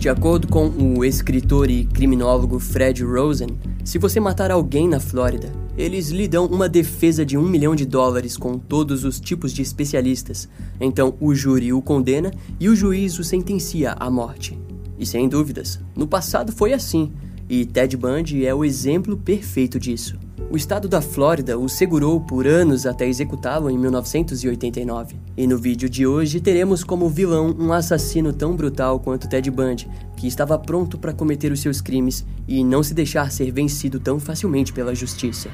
De acordo com o escritor e criminólogo Fred Rosen, se você matar alguém na Flórida, eles lhe dão uma defesa de um milhão de dólares com todos os tipos de especialistas. Então o júri o condena e o juiz o sentencia à morte. E sem dúvidas, no passado foi assim, e Ted Bundy é o exemplo perfeito disso. O estado da Flórida o segurou por anos até executá-lo em 1989. E no vídeo de hoje teremos como vilão um assassino tão brutal quanto Ted Bundy, que estava pronto para cometer os seus crimes e não se deixar ser vencido tão facilmente pela justiça.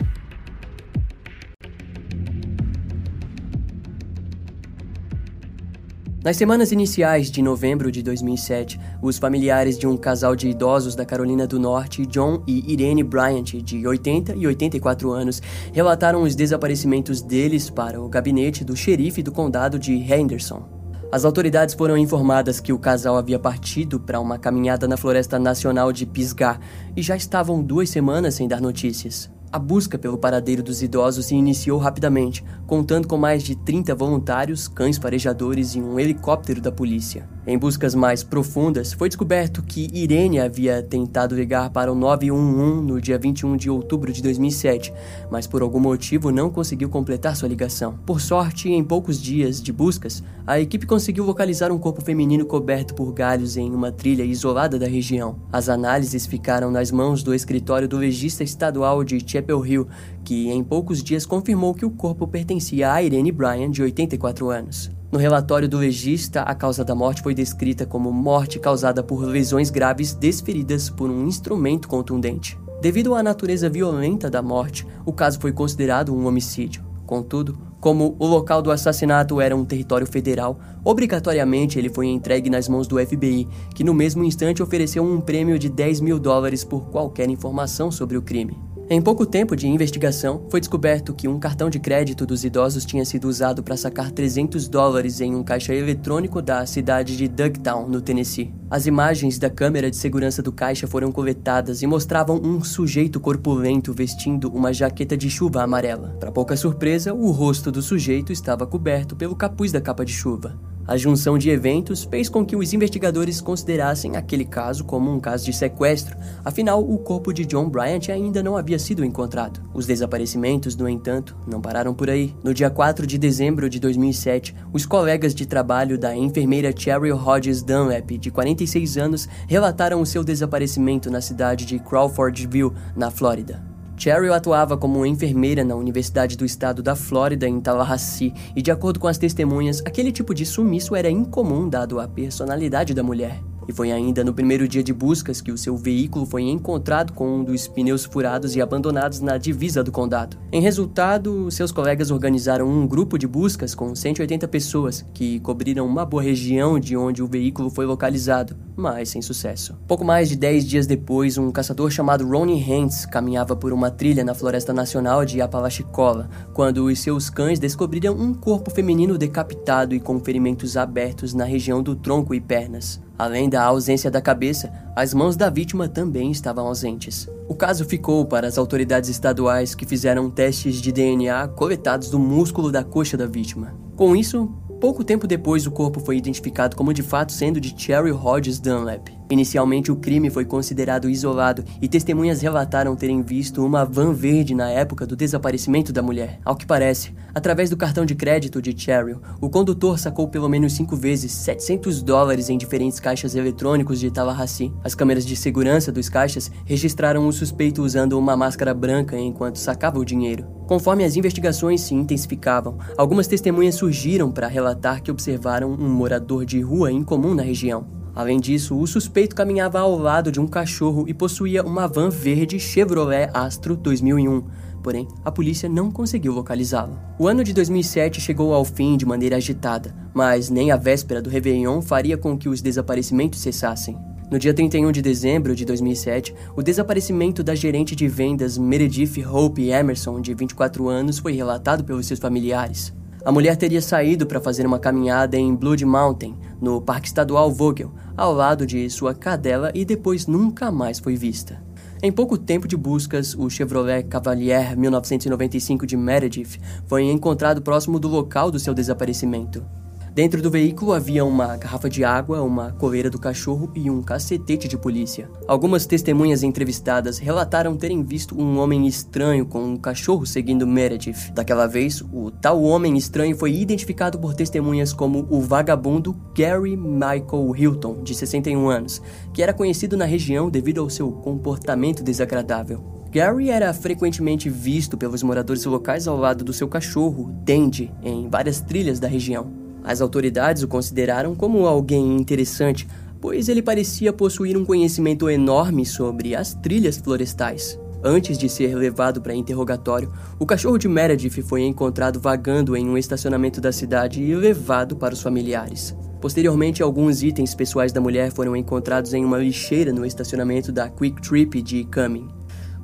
Nas semanas iniciais de novembro de 2007, os familiares de um casal de idosos da Carolina do Norte, John e Irene Bryant, de 80 e 84 anos, relataram os desaparecimentos deles para o gabinete do xerife do condado de Henderson. As autoridades foram informadas que o casal havia partido para uma caminhada na Floresta Nacional de Pisgah e já estavam duas semanas sem dar notícias. A busca pelo paradeiro dos idosos se iniciou rapidamente, contando com mais de 30 voluntários, cães farejadores e um helicóptero da polícia. Em buscas mais profundas, foi descoberto que Irene havia tentado ligar para o 911 no dia 21 de outubro de 2007, mas por algum motivo não conseguiu completar sua ligação. Por sorte, em poucos dias de buscas, a equipe conseguiu localizar um corpo feminino coberto por galhos em uma trilha isolada da região. As análises ficaram nas mãos do escritório do legista estadual de Chapel Hill, que em poucos dias confirmou que o corpo pertencia a Irene Bryan, de 84 anos. No relatório do legista, a causa da morte foi descrita como morte causada por lesões graves desferidas por um instrumento contundente. Devido à natureza violenta da morte, o caso foi considerado um homicídio. Contudo, como o local do assassinato era um território federal, obrigatoriamente ele foi entregue nas mãos do FBI, que no mesmo instante ofereceu um prêmio de 10 mil dólares por qualquer informação sobre o crime. Em pouco tempo de investigação, foi descoberto que um cartão de crédito dos idosos tinha sido usado para sacar 300 dólares em um caixa eletrônico da cidade de Dugtown, no Tennessee. As imagens da câmera de segurança do caixa foram coletadas e mostravam um sujeito corpulento vestindo uma jaqueta de chuva amarela. Para pouca surpresa, o rosto do sujeito estava coberto pelo capuz da capa de chuva. A junção de eventos fez com que os investigadores considerassem aquele caso como um caso de sequestro, afinal, o corpo de John Bryant ainda não havia sido encontrado. Os desaparecimentos, no entanto, não pararam por aí. No dia 4 de dezembro de 2007, os colegas de trabalho da enfermeira Cheryl Hodges Dunlap, de 46 anos, relataram o seu desaparecimento na cidade de Crawfordville, na Flórida. Cheryl atuava como enfermeira na Universidade do Estado da Flórida, em Tallahassee, e de acordo com as testemunhas, aquele tipo de sumiço era incomum dado a personalidade da mulher. E foi ainda no primeiro dia de buscas que o seu veículo foi encontrado com um dos pneus furados e abandonados na divisa do condado. Em resultado, seus colegas organizaram um grupo de buscas com 180 pessoas que cobriram uma boa região de onde o veículo foi localizado, mas sem sucesso. Pouco mais de 10 dias depois, um caçador chamado Ronnie Hantz caminhava por uma trilha na Floresta Nacional de Apalachicola, quando os seus cães descobriram um corpo feminino decapitado e com ferimentos abertos na região do tronco e pernas. Além da ausência da cabeça, as mãos da vítima também estavam ausentes. O caso ficou para as autoridades estaduais que fizeram testes de DNA coletados do músculo da coxa da vítima. Com isso, Pouco tempo depois, o corpo foi identificado como de fato sendo de Cherry Hodges Dunlap. Inicialmente, o crime foi considerado isolado e testemunhas relataram terem visto uma van verde na época do desaparecimento da mulher. Ao que parece, através do cartão de crédito de Cheryl, o condutor sacou pelo menos cinco vezes 700 dólares em diferentes caixas eletrônicos de Tallahassee. As câmeras de segurança dos caixas registraram o suspeito usando uma máscara branca enquanto sacava o dinheiro. Conforme as investigações se intensificavam, algumas testemunhas surgiram para relatar que observaram um morador de rua incomum na região. Além disso, o suspeito caminhava ao lado de um cachorro e possuía uma van verde Chevrolet Astro 2001. Porém, a polícia não conseguiu localizá-lo. O ano de 2007 chegou ao fim de maneira agitada, mas nem a véspera do Réveillon faria com que os desaparecimentos cessassem. No dia 31 de dezembro de 2007, o desaparecimento da gerente de vendas Meredith Hope Emerson, de 24 anos, foi relatado pelos seus familiares. A mulher teria saído para fazer uma caminhada em Blood Mountain, no Parque Estadual Vogel, ao lado de sua cadela e depois nunca mais foi vista. Em pouco tempo de buscas, o Chevrolet Cavalier 1995 de Meredith foi encontrado próximo do local do seu desaparecimento. Dentro do veículo havia uma garrafa de água, uma coleira do cachorro e um cacetete de polícia. Algumas testemunhas entrevistadas relataram terem visto um homem estranho com um cachorro seguindo Meredith. Daquela vez, o tal homem estranho foi identificado por testemunhas como o vagabundo Gary Michael Hilton, de 61 anos, que era conhecido na região devido ao seu comportamento desagradável. Gary era frequentemente visto pelos moradores locais ao lado do seu cachorro, Dandy, em várias trilhas da região. As autoridades o consideraram como alguém interessante, pois ele parecia possuir um conhecimento enorme sobre as trilhas florestais. Antes de ser levado para interrogatório, o cachorro de Meredith foi encontrado vagando em um estacionamento da cidade e levado para os familiares. Posteriormente, alguns itens pessoais da mulher foram encontrados em uma lixeira no estacionamento da Quick Trip de Cumming.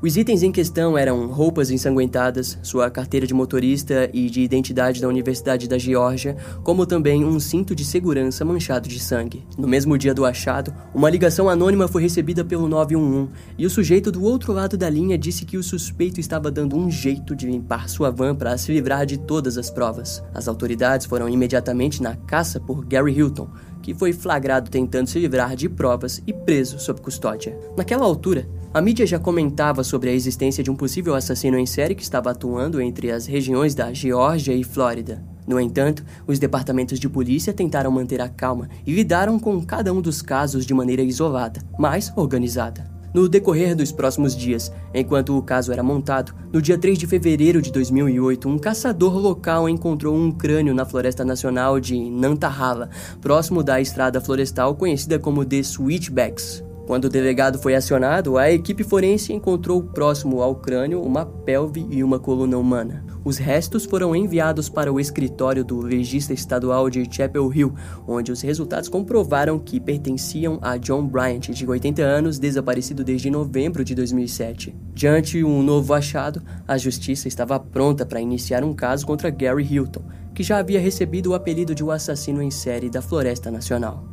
Os itens em questão eram roupas ensanguentadas, sua carteira de motorista e de identidade da Universidade da Geórgia, como também um cinto de segurança manchado de sangue. No mesmo dia do achado, uma ligação anônima foi recebida pelo 911 e o sujeito do outro lado da linha disse que o suspeito estava dando um jeito de limpar sua van para se livrar de todas as provas. As autoridades foram imediatamente na caça por Gary Hilton, que foi flagrado tentando se livrar de provas e preso sob custódia. Naquela altura, a mídia já comentava sobre a existência de um possível assassino em série que estava atuando entre as regiões da Geórgia e Flórida. No entanto, os departamentos de polícia tentaram manter a calma e lidaram com cada um dos casos de maneira isolada, mas organizada. No decorrer dos próximos dias, enquanto o caso era montado, no dia 3 de fevereiro de 2008, um caçador local encontrou um crânio na Floresta Nacional de Nantahala, próximo da estrada florestal conhecida como The Switchbacks. Quando o delegado foi acionado, a equipe forense encontrou próximo ao crânio uma pelve e uma coluna humana. Os restos foram enviados para o escritório do legista estadual de Chapel Hill, onde os resultados comprovaram que pertenciam a John Bryant, de 80 anos, desaparecido desde novembro de 2007. Diante um novo achado, a justiça estava pronta para iniciar um caso contra Gary Hilton, que já havia recebido o apelido de o assassino em série da Floresta Nacional.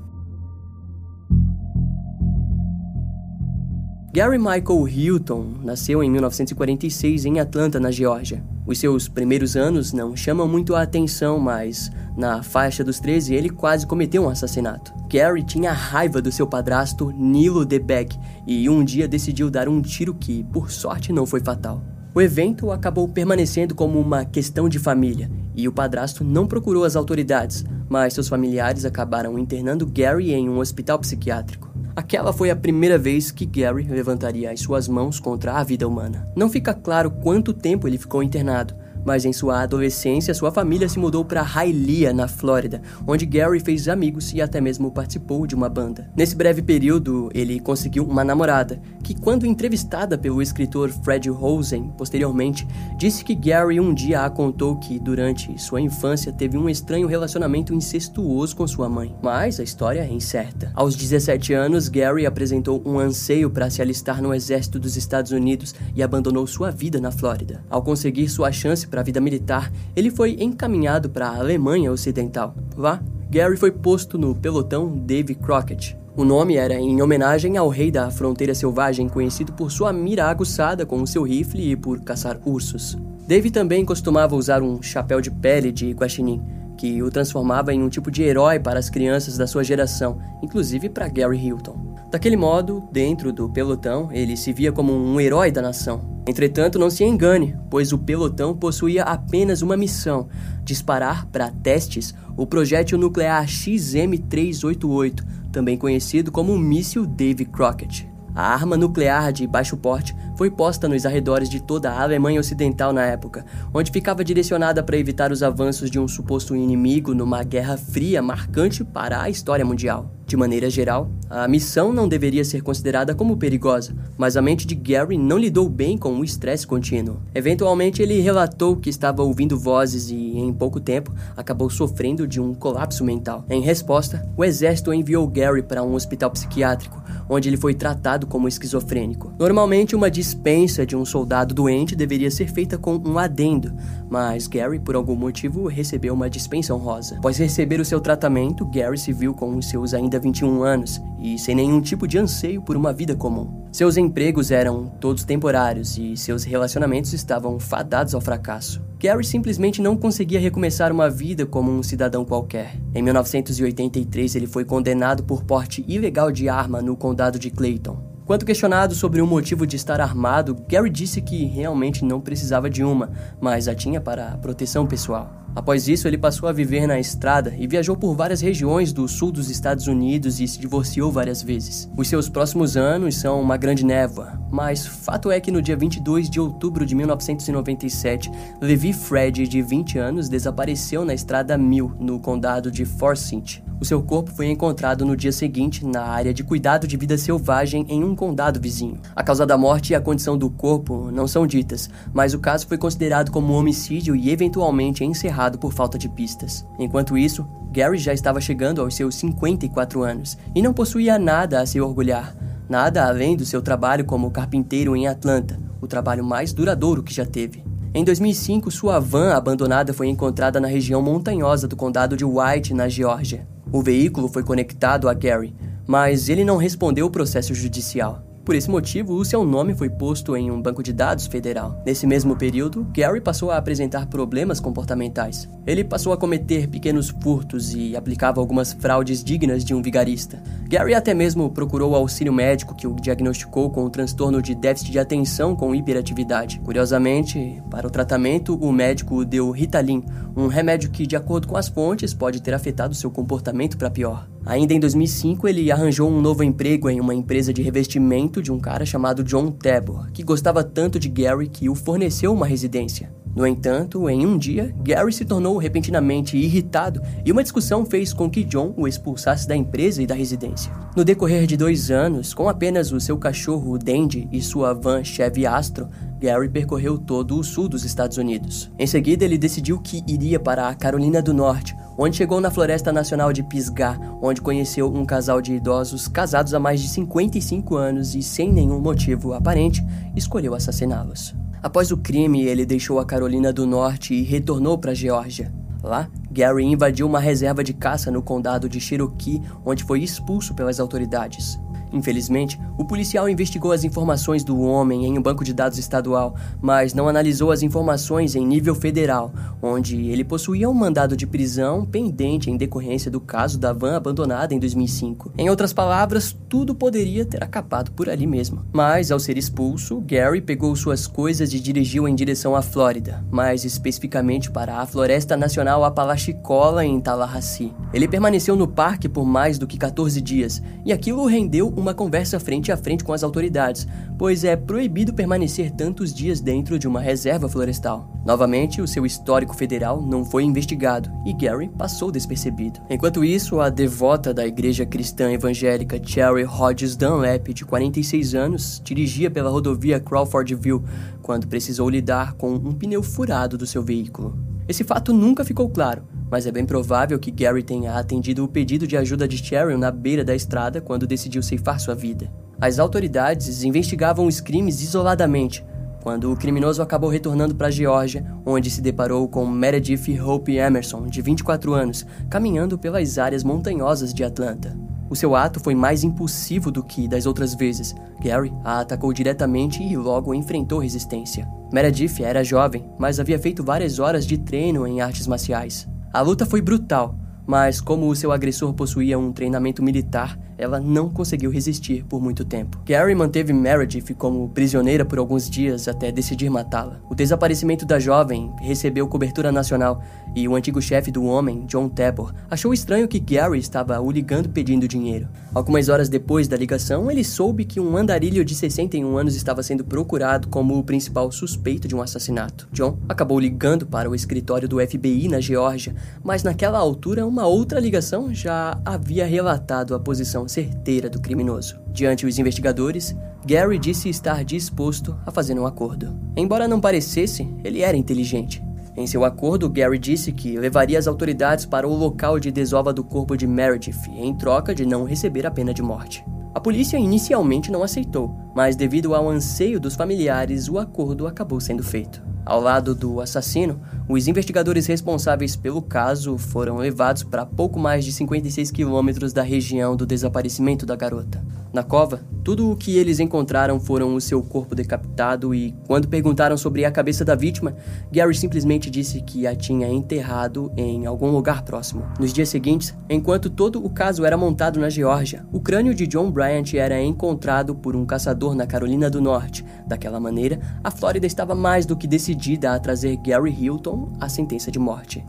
Gary Michael Hilton nasceu em 1946 em Atlanta, na Geórgia. Os seus primeiros anos não chamam muito a atenção, mas na faixa dos 13 ele quase cometeu um assassinato. Gary tinha raiva do seu padrasto Nilo DeBeck e um dia decidiu dar um tiro que, por sorte, não foi fatal. O evento acabou permanecendo como uma questão de família e o padrasto não procurou as autoridades, mas seus familiares acabaram internando Gary em um hospital psiquiátrico. Aquela foi a primeira vez que Gary levantaria as suas mãos contra a vida humana. Não fica claro quanto tempo ele ficou internado, mas em sua adolescência sua família se mudou para Hialeah, na Flórida, onde Gary fez amigos e até mesmo participou de uma banda. Nesse breve período, ele conseguiu uma namorada, que quando entrevistada pelo escritor Fred Rosen posteriormente, disse que Gary um dia a contou que durante sua infância teve um estranho relacionamento incestuoso com sua mãe. Mas a história é incerta. Aos 17 anos, Gary apresentou um anseio para se alistar no exército dos Estados Unidos e abandonou sua vida na Flórida. Ao conseguir sua chance para a vida militar, ele foi encaminhado para a Alemanha Ocidental. Lá, Gary foi posto no pelotão Davy Crockett. O nome era em homenagem ao rei da fronteira selvagem conhecido por sua mira aguçada com o seu rifle e por caçar ursos. Davy também costumava usar um chapéu de pele de guaxinim, que o transformava em um tipo de herói para as crianças da sua geração, inclusive para Gary Hilton. Daquele modo, dentro do pelotão, ele se via como um herói da nação. Entretanto, não se engane, pois o pelotão possuía apenas uma missão: disparar para testes o projétil nuclear XM388, também conhecido como o míssil Davy Crockett. A arma nuclear de baixo porte foi posta nos arredores de toda a Alemanha Ocidental na época, onde ficava direcionada para evitar os avanços de um suposto inimigo numa guerra fria marcante para a história mundial. De maneira geral, a missão não deveria ser considerada como perigosa, mas a mente de Gary não lidou bem com o estresse contínuo. Eventualmente, ele relatou que estava ouvindo vozes e, em pouco tempo, acabou sofrendo de um colapso mental. Em resposta, o exército enviou Gary para um hospital psiquiátrico, onde ele foi tratado como esquizofrênico. Normalmente, uma dispensa de um soldado doente deveria ser feita com um adendo, mas Gary, por algum motivo, recebeu uma dispensa honrosa. Após receber o seu tratamento, Gary se viu com os seus ainda 21 anos e sem nenhum tipo de anseio por uma vida comum. Seus empregos eram todos temporários e seus relacionamentos estavam fadados ao fracasso. Gary simplesmente não conseguia recomeçar uma vida como um cidadão qualquer. Em 1983, ele foi condenado por porte ilegal de arma no condado de Clayton. Quando questionado sobre o motivo de estar armado, Gary disse que realmente não precisava de uma, mas a tinha para proteção pessoal. Após isso, ele passou a viver na estrada e viajou por várias regiões do sul dos Estados Unidos e se divorciou várias vezes. Os seus próximos anos são uma grande névoa, mas fato é que no dia 22 de outubro de 1997, Levi Fred, de 20 anos, desapareceu na estrada 1000, no condado de Forsyth. O seu corpo foi encontrado no dia seguinte na área de cuidado de vida selvagem em um condado vizinho. A causa da morte e a condição do corpo não são ditas, mas o caso foi considerado como um homicídio e eventualmente encerrado por falta de pistas. Enquanto isso, Gary já estava chegando aos seus 54 anos e não possuía nada a se orgulhar, nada além do seu trabalho como carpinteiro em Atlanta, o trabalho mais duradouro que já teve. Em 2005, sua van abandonada foi encontrada na região montanhosa do condado de White, na Geórgia. O veículo foi conectado a Gary, mas ele não respondeu o processo judicial. Por esse motivo, o seu nome foi posto em um banco de dados federal. Nesse mesmo período, Gary passou a apresentar problemas comportamentais. Ele passou a cometer pequenos furtos e aplicava algumas fraudes dignas de um vigarista. Gary até mesmo procurou o auxílio médico que o diagnosticou com um transtorno de déficit de atenção com hiperatividade. Curiosamente, para o tratamento, o médico deu Ritalin, um remédio que, de acordo com as fontes, pode ter afetado seu comportamento para pior. Ainda em 2005, ele arranjou um novo emprego em uma empresa de revestimento de um cara chamado John Tabor, que gostava tanto de Gary que o forneceu uma residência. No entanto, em um dia, Gary se tornou repentinamente irritado e uma discussão fez com que John o expulsasse da empresa e da residência. No decorrer de dois anos, com apenas o seu cachorro Dandy e sua van Chevy Astro, Gary percorreu todo o sul dos Estados Unidos. Em seguida, ele decidiu que iria para a Carolina do Norte, onde chegou na Floresta Nacional de Pisgah, onde conheceu um casal de idosos casados há mais de 55 anos e, sem nenhum motivo aparente, escolheu assassiná-los. Após o crime, ele deixou a Carolina do Norte e retornou para a Geórgia. Lá, Gary invadiu uma reserva de caça no condado de Cherokee, onde foi expulso pelas autoridades. Infelizmente, o policial investigou as informações do homem em um banco de dados estadual, mas não analisou as informações em nível federal, onde ele possuía um mandado de prisão pendente em decorrência do caso da van abandonada em 2005. Em outras palavras, tudo poderia ter acabado por ali mesmo. Mas, ao ser expulso, Gary pegou suas coisas e dirigiu em direção à Flórida, mais especificamente para a Floresta Nacional Apalachicola em Tallahassee. Ele permaneceu no parque por mais do que 14 dias, e aquilo rendeu uma conversa frente a frente com as autoridades, pois é proibido permanecer tantos dias dentro de uma reserva florestal. Novamente, o seu histórico federal não foi investigado e Gary passou despercebido. Enquanto isso, a devota da igreja cristã evangélica Cherry Hodges Dunlap, de 46 anos, dirigia pela rodovia Crawfordville quando precisou lidar com um pneu furado do seu veículo. Esse fato nunca ficou claro, mas é bem provável que Gary tenha atendido o pedido de ajuda de Cheryl na beira da estrada quando decidiu ceifar sua vida. As autoridades investigavam os crimes isoladamente, quando o criminoso acabou retornando para a Geórgia, onde se deparou com Meredith Hope Emerson, de 24 anos, caminhando pelas áreas montanhosas de Atlanta. O seu ato foi mais impulsivo do que das outras vezes. Gary a atacou diretamente e logo enfrentou resistência. Meredith era jovem, mas havia feito várias horas de treino em artes marciais. A luta foi brutal, mas como o seu agressor possuía um treinamento militar, ela não conseguiu resistir por muito tempo. Gary manteve Meredith como prisioneira por alguns dias até decidir matá-la. O desaparecimento da jovem recebeu cobertura nacional e o antigo chefe do homem, John Tabor, achou estranho que Gary estava o ligando pedindo dinheiro. Algumas horas depois da ligação, ele soube que um andarilho de 61 anos estava sendo procurado como o principal suspeito de um assassinato. John acabou ligando para o escritório do FBI na Geórgia, mas naquela altura uma outra ligação já havia relatado a posição certeira do criminoso. Diante os investigadores, Gary disse estar disposto a fazer um acordo. Embora não parecesse, ele era inteligente. Em seu acordo, Gary disse que levaria as autoridades para o local de desova do corpo de Meredith em troca de não receber a pena de morte. A polícia inicialmente não aceitou, mas devido ao anseio dos familiares, o acordo acabou sendo feito. Ao lado do assassino, os investigadores responsáveis pelo caso foram levados para pouco mais de 56 quilômetros da região do desaparecimento da garota. Na cova, tudo o que eles encontraram foram o seu corpo decapitado e, quando perguntaram sobre a cabeça da vítima, Gary simplesmente disse que a tinha enterrado em algum lugar próximo. Nos dias seguintes, enquanto todo o caso era montado na Geórgia, o crânio de John Bryant era encontrado por um caçador na Carolina do Norte. Daquela maneira, a Flórida estava mais do que decidida a trazer Gary Hilton à sentença de morte.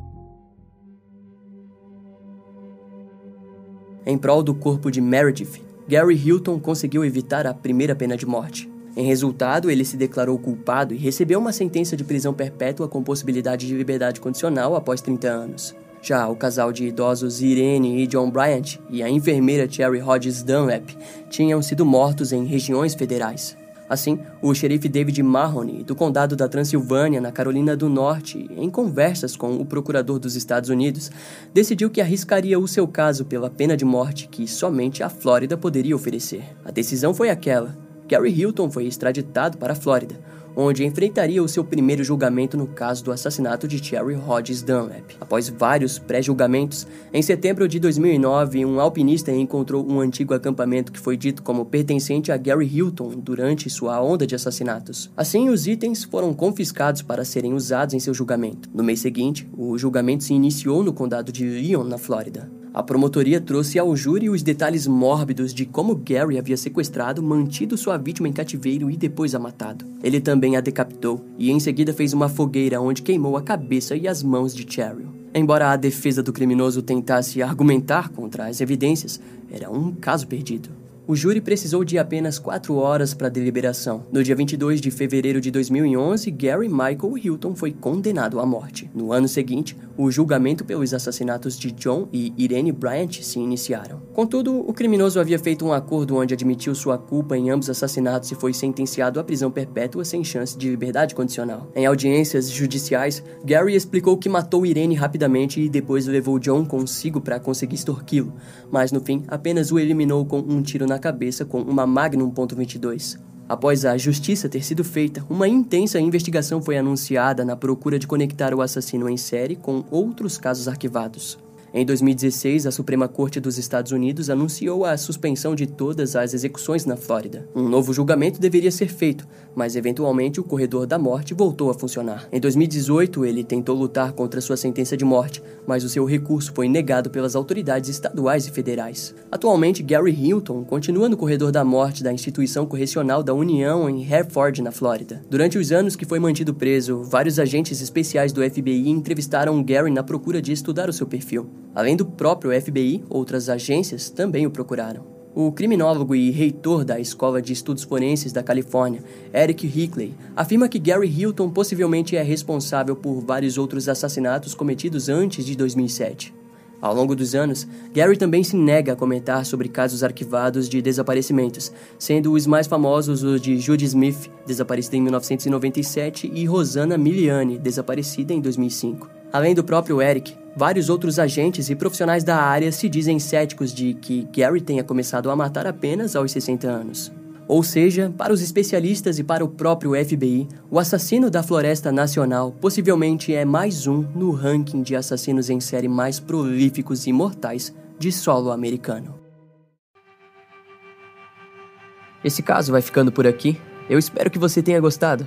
Em prol do corpo de Meredith, Gary Hilton conseguiu evitar a primeira pena de morte. Em resultado, ele se declarou culpado e recebeu uma sentença de prisão perpétua com possibilidade de liberdade condicional após 30 anos. Já o casal de idosos Irene e John Bryant e a enfermeira Cherry Hodges Dunlap tinham sido mortos em regiões federais. Assim, o xerife David Mahoney, do condado da Transilvânia, na Carolina do Norte, em conversas com o procurador dos Estados Unidos, decidiu que arriscaria o seu caso pela pena de morte que somente a Flórida poderia oferecer. A decisão foi aquela. Gary Hilton foi extraditado para a Flórida, onde enfrentaria o seu primeiro julgamento no caso do assassinato de Cherry Hodges Dunlap. Após vários pré-julgamentos, em setembro de 2009, um alpinista encontrou um antigo acampamento que foi dito como pertencente a Gary Hilton durante sua onda de assassinatos. Assim, os itens foram confiscados para serem usados em seu julgamento. No mês seguinte, o julgamento se iniciou no condado de Leon, na Flórida. A promotoria trouxe ao júri os detalhes mórbidos de como Gary havia sequestrado, mantido sua vítima em cativeiro e depois a matado. Ele também a decapitou e em seguida fez uma fogueira onde queimou a cabeça e as mãos de Cheryl. Embora a defesa do criminoso tentasse argumentar contra as evidências, era um caso perdido. O júri precisou de apenas quatro horas para deliberação. No dia 22 de fevereiro de 2011, Gary Michael Hilton foi condenado à morte. No ano seguinte, o julgamento pelos assassinatos de John e Irene Bryant se iniciaram. Contudo, o criminoso havia feito um acordo onde admitiu sua culpa em ambos assassinatos e foi sentenciado à prisão perpétua sem chance de liberdade condicional. Em audiências judiciais, Gary explicou que matou Irene rapidamente e depois levou John consigo para conseguir extorquí-lo, mas no fim apenas o eliminou com um tiro na cabeça com uma Magnum .22. Após a justiça ter sido feita, uma intensa investigação foi anunciada na procura de conectar o assassino em série com outros casos arquivados. Em 2016, a Suprema Corte dos Estados Unidos anunciou a suspensão de todas as execuções na Flórida. Um novo julgamento deveria ser feito, mas eventualmente o corredor da morte voltou a funcionar. Em 2018, ele tentou lutar contra sua sentença de morte, mas o seu recurso foi negado pelas autoridades estaduais e federais. Atualmente, Gary Hilton continua no corredor da morte da instituição correcional da União em Hereford, na Flórida. Durante os anos que foi mantido preso, vários agentes especiais do FBI entrevistaram Gary na procura de estudar o seu perfil. Além do próprio FBI, outras agências também o procuraram. O criminólogo e reitor da Escola de Estudos Forenses da Califórnia, Eric Hickley, afirma que Gary Hilton possivelmente é responsável por vários outros assassinatos cometidos antes de 2007. Ao longo dos anos, Gary também se nega a comentar sobre casos arquivados de desaparecimentos, sendo os mais famosos os de Judy Smith, desaparecida em 1997, e Rosanna Miliani, desaparecida em 2005. Além do próprio Eric, Vários outros agentes e profissionais da área se dizem céticos de que Gary tenha começado a matar apenas aos 60 anos. Ou seja, para os especialistas e para o próprio FBI, o assassino da Floresta Nacional possivelmente é mais um no ranking de assassinos em série mais prolíficos e mortais de solo americano. Esse caso vai ficando por aqui. Eu espero que você tenha gostado.